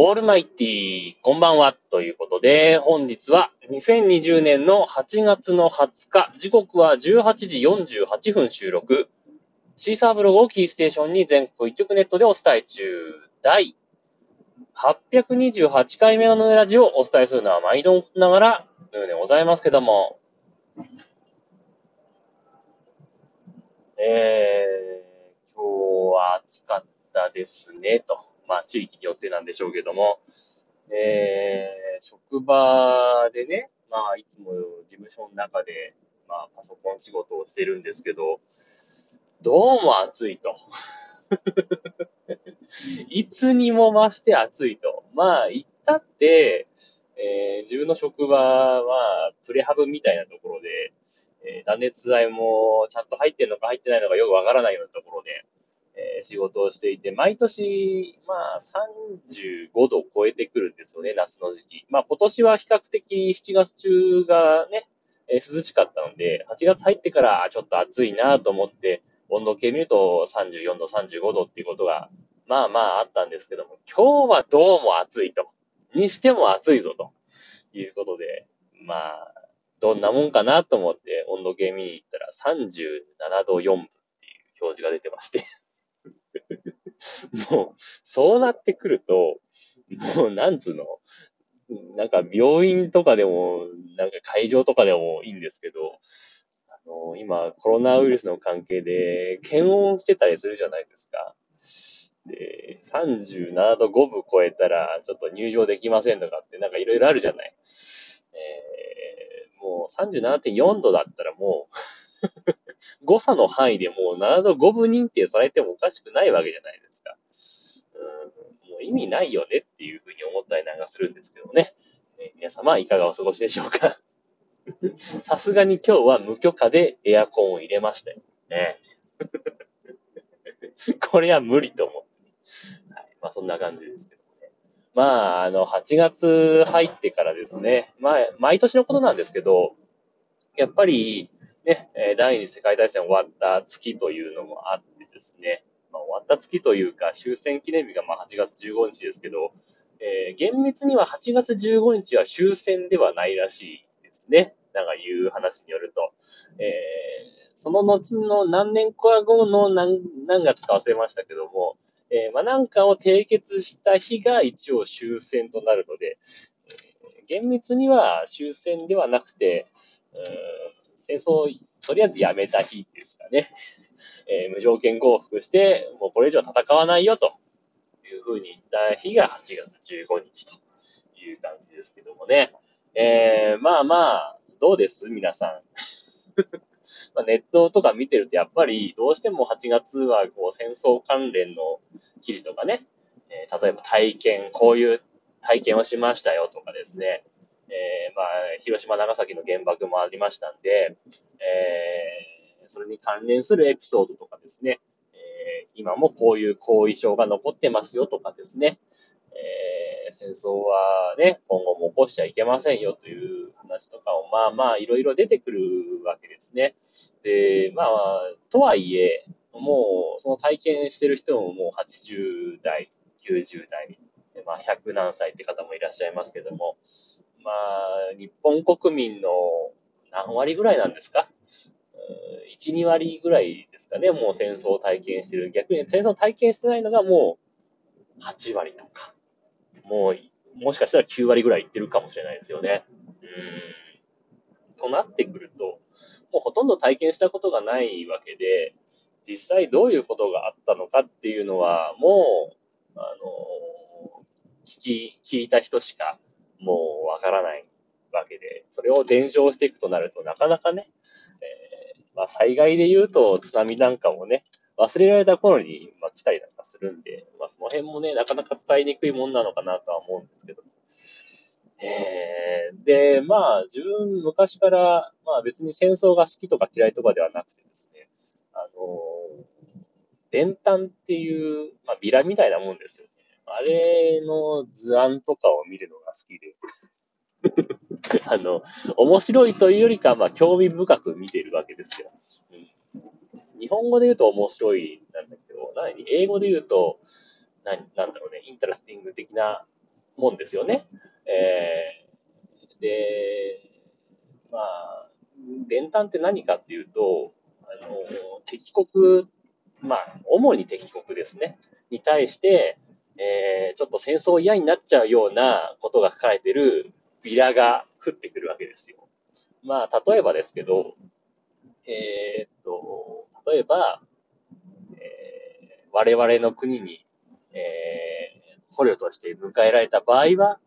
オールマイティーこんばんは。ということで、本日は2020年の8月の20日、時刻は18時48分収録。シーサーブログをキーステーションに全国一曲ネットでお伝え中。第828回目のヌーラジオをお伝えするのは毎度ながら、ヌーでございますけども。えー、今日は暑かったですね、と。まあ、地域によってなんでしょうけども、えー、職場でね、まあ、いつも事務所の中で、まあ、パソコン仕事をしてるんですけど、どうも暑いと。いつにも増して暑いと。まあ、言ったって、えー、自分の職場は、プレハブみたいなところで、えー、断熱材もちゃんと入ってるのか入ってないのかよくわからないようなところで、え、仕事をしていて、毎年、まあ、35度を超えてくるんですよね、夏の時期。まあ、今年は比較的7月中がね、え、涼しかったので、8月入ってからちょっと暑いなと思って、温度計見ると34度、35度っていうことが、まあまああったんですけども、今日はどうも暑いと。にしても暑いぞということで、まあ、どんなもんかなと思って温度計見に行ったら37度4分っていう表示が出てまして もう、そうなってくると、もう、なんつうの、なんか病院とかでも、なんか会場とかでもいいんですけど、あの、今、コロナウイルスの関係で、検温してたりするじゃないですか。で、37度5分超えたら、ちょっと入場できませんとかって、なんかいろいろあるじゃない。えー、もう37.4度だったらもう誤差の範囲でもう7度5分認定されてもおかしくないわけじゃないですか。うん、もう意味ないよねっていうふうに思ったりなんかするんですけどね。え、皆様いかがお過ごしでしょうか さすがに今日は無許可でエアコンを入れましたよ。ね。これは無理と思って。はい。まあそんな感じですけどね。まあ、あの、8月入ってからですね。まあ、毎年のことなんですけど、やっぱり、ね、第二次世界大戦終わった月というのもあってですね、まあ、終わった月というか終戦記念日がまあ8月15日ですけど、えー、厳密には8月15日は終戦ではないらしいですね。なんかいう話によると。えー、その後の何年か後の何何月か忘れましたけども、えー、まあ、なんかを締結した日が一応終戦となるので、えー、厳密には終戦ではなくて、戦争をとりあえずやめた日ですかね。えー、無条件降伏して、もうこれ以上戦わないよというふうに言った日が8月15日という感じですけどもね。えー、まあまあ、どうです？皆さん。ま、ネットとか見てるとやっぱりどうしても8月はこう戦争関連の記事とかね、えー、例えば体験、こういう体験をしましたよとかですね、えー、まあ、広島、長崎の原爆もありましたんで、えー、それに関連するエピソードとかですね、えー、今もこういう後遺症が残ってますよとかですね、え、戦争はね、今後も起こしちゃいけませんよという話とかを、まあまあ、いろいろ出てくるわけですね。で、まあ、とはいえ、もう、その体験してる人ももう80代、90代、まあ、100何歳って方もいらっしゃいますけども、まあ、日本国民の何割ぐらいなんですか？1、2割ぐらいですかね、もう戦争を体験してる。逆に戦争を体験してないのがもう8割とか、もう、もしかしたら9割ぐらいいってるかもしれないですよね。うん。となってくると、もうほとんど体験したことがないわけで、実際どういうことがあったのかっていうのは、もう、あの、聞き、聞いた人しかもうわからないわけで、それを伝承していくとなるとなかなかね、えー、まあ、災害で言うと津波なんかもね、忘れられた頃に、まあ、来たりなんかするんで、まあ、その辺もね、なかなか伝えにくいもんなのかなとは思うんですけど。えー、で、まあ、自分昔から、まあ別に戦争が好きとか嫌いとかではなくてですね、あの伝丹っていう、まあビラみたいなもんですよあれの図案とかを見るのが好きで。あの、面白いというよりか、まあ、興味深く見ているわけですよ。うん、日本語で言うと面白いなんだけど、何？英語で言うと、何？なんだろうね、インタラスティング的なもんですよね。えー、で、まあ、伝端って何かっていうと、あの、敵国、まあ、主に敵国ですね、に対して、えー、ちょっと戦争嫌になっちゃうようなことが書かれてるビラが降ってくるわけですよ。まあ、例えばですけど、えー、っと、例えば、えー、我々の国に、えー、捕虜として迎えられた場合は、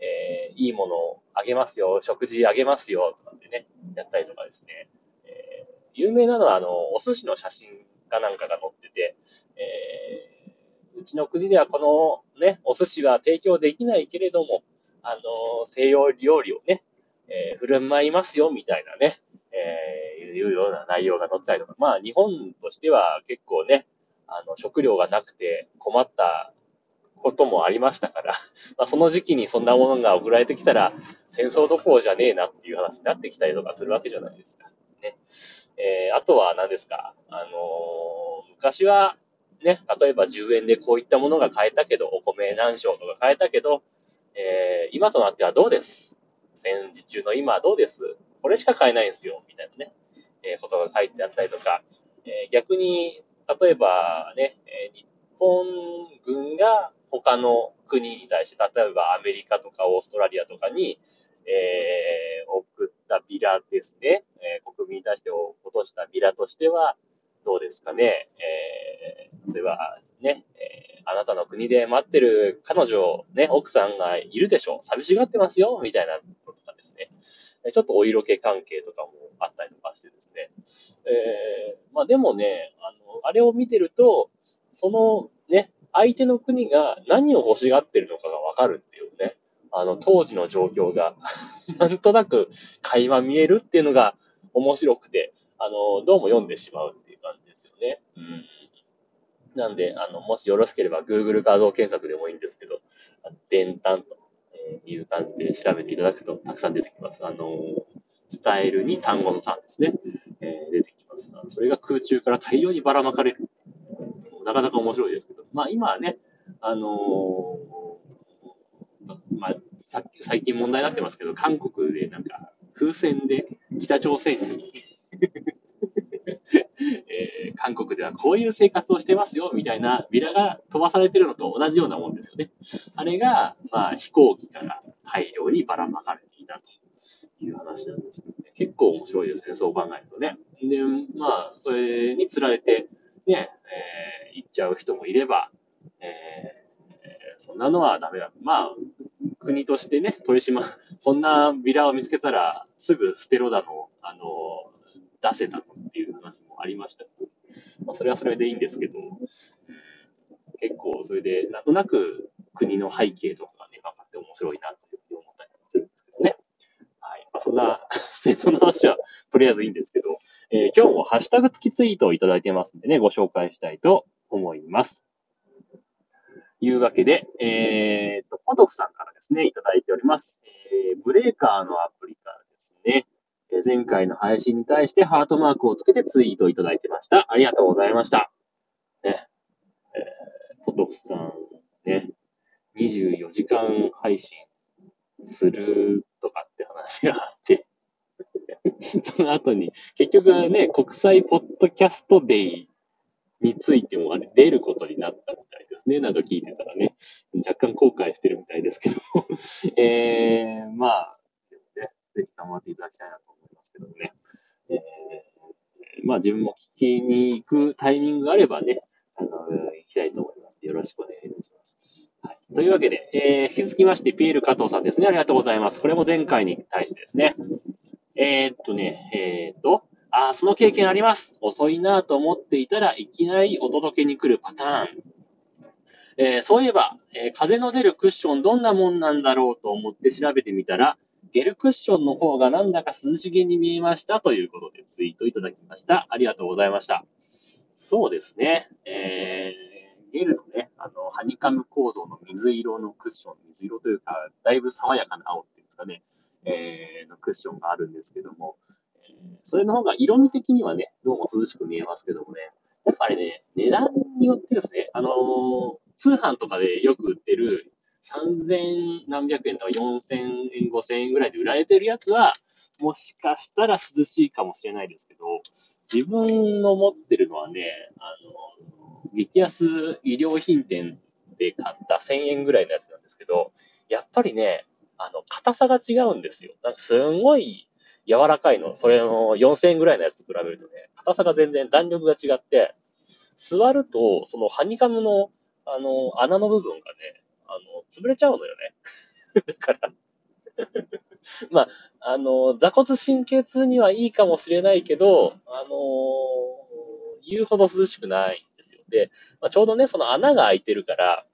えー、いいものをあげますよ、食事あげますよ、とかってね、やったりとかですね。えー、有名なのは、あの、お寿司の写真かなんかが載ってて、えー、うちの国ではこのね、お寿司は提供できないけれども、あの、西洋料理をね、えー、振る舞いますよ、みたいなね、えー、いうような内容が載ったりとか、まあ、日本としては結構ね、あの、食料がなくて困ったこともありましたから、まあ、その時期にそんなものが送られてきたら、戦争どころじゃねえなっていう話になってきたりとかするわけじゃないですか。ね。えー、あとは何ですか、あのー、昔は、ね、例えば10円でこういったものが買えたけど、お米何升とか買えたけど、えー、今となってはどうです？戦時中の今はどうです？これしか買えないんですよ、みたいなね、えー、ことが書いてあったりとか、えー、逆に、例えばね、え、日本軍が他の国に対して、例えばアメリカとかオーストラリアとかに、え、送ったビラですね、え、国民に対して落としたビラとしては、どうですかね、え、例えばね、えー、あなたの国で待ってる彼女、ね、奥さんがいるでしょう、寂しがってますよ、みたいなこととかですね、ちょっとお色気関係とかもあったりとかしてですね、えー、まあでもね、あの、あれを見てると、そのね、相手の国が何を欲しがってるのかがわかるっていうね、あの、当時の状況が なんとなく垣間見えるっていうのが面白くて、あの、どうも読んでしまうっていう感じですよね。うん。なんで、あの、もしよろしければ Google 画像検索でもいいんですけど、伝端という感じで調べていただくとたくさん出てきます。あの、伝えるに単語の単ですね。えー、出てきます。それが空中から大量にばらまかれる。なかなか面白いですけど、まあ今はね、あのー、まあ、最近問題になってますけど、韓国でなんか風船で北朝鮮に、韓国ではこういう生活をしてますよ、みたいなビラが飛ばされてるのと同じようなもんですよね。あれが、まあ、飛行機から大量にばらまかれていたという話なんですけどね。結構面白いですね、そう考えるとね。で、まあ、それにつられて、ね、えー、行っちゃう人もいれば、えー、そんなのはダメだ。まあ、国としてね、取り締ま、そんなビラを見つけたら、すぐ捨てろだの、あの、出せたのっていう話もありましたけ、まあ、それはそれでいいんですけど、結構それで、なんとなく国の背景とかがね、分かって面白いなというふうに思ったりもするんですけどね。はい。まあ、そんな戦争の話はとりあえずいいんですけど、えー、今日もハッシュタグ付きツイートをいただいてますんでね、ご紹介したいと思います。いうわけで、えー、と、ポトフさんからですね、いただいております。えー、ブレーカーのアプリからですね、前回の配信に対してハートマークをつけてツイートいただいてました。ありがとうございました。ね。えー、ポトフさん、ね。24時間配信するとかって話があって その後に、結局はね、国際ポッドキャストデイについてもあれ出ることになったみたいですね。なんか聞いてたらね。若干後悔してるみたいですけど えー、まあ、ね、ぜひ頑張っていただきたいなとですけどね。えー、まあ自分も聞きに行くタイミングがあればね、あの、行きたいと思います。よろしくお願いします。はい。というわけで、えー、引き続きまして、ピエール加藤さんですね。ありがとうございます。これも前回に対してですね。えー、っとね、えー、っと、ああ、その経験あります。遅いなと思っていたらいきなりお届けに来るパターン。えー、そういえば、えー、風の出るクッションどんなもんなんだろうと思って調べてみたら、ゲルクッションの方がなんだか涼しげに見えましたということでツイートいただきました。ありがとうございました。そうですね。えー、ゲルのね、あの、ハニカム構造の水色のクッション、水色というか、だいぶ爽やかな青っていうんですかね、えー、のクッションがあるんですけども、え、それの方が色味的にはね、どうも涼しく見えますけどもね、やっぱりね、値段によってですね、あのー、通販とかでよく売ってる3000何百円とか4000円、5000円ぐらいで売られてるやつは、もしかしたら涼しいかもしれないですけど、自分の持ってるのはね、あの、激安医療品店で買った1000円ぐらいのやつなんですけど、やっぱりね、あの、硬さが違うんですよ。なんかすんごい柔らかいの。それの4000円ぐらいのやつと比べるとね、硬さが全然弾力が違って、座ると、そのハニカムの、あの、穴の部分がね、あの、潰れちゃうのよね。だから まあ、あの、座骨神経痛にはいいかもしれないけど、あの言うほど涼しくないんですよ。で、まあ、ちょうどね、その穴が開いてるから、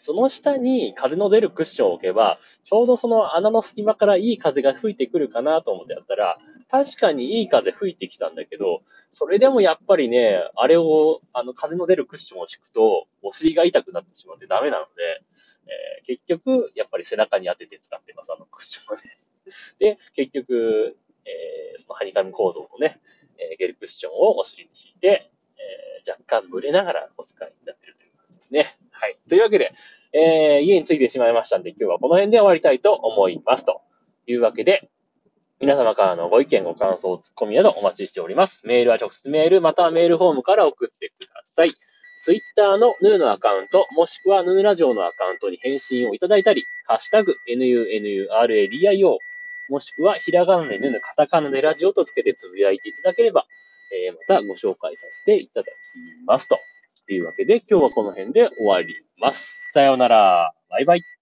その下に風の出るクッションを置けば、ちょうどその穴の隙間からいい風が吹いてくるかなと思ってやったら、確かにいい風吹いてきたんだけど、それでもやっぱりね、あれを、あの、風の出るクッションを敷くと、お尻が痛くなってしまってダメなので、えー、結局、やっぱり背中に当てて使ってます、あのクッションはね。で、結局、えー、そのハニカミ構造のね、えー、ゲルクッションをお尻に敷いて、えー、若干蒸れながらお使いになってるという感じですね。はい。というわけで、えー、家に着いてしまいましたんで、今日はこの辺で終わりたいと思います。というわけで、皆様からのご意見、ご感想、ツッコミなどお待ちしております。メールは直接メール、またはメールフォームから送ってください。ツイッターのヌーのアカウント、もしくはヌーラジオのアカウントに返信をいただいたり、ハッシュタグ、NUNURADIO、もしくはひらがなでヌー、カタカナでラジオとつけてつぶやいていただければ、えー、またご紹介させていただきますと。というわけで、今日はこの辺で終わります。さようなら。バイバイ。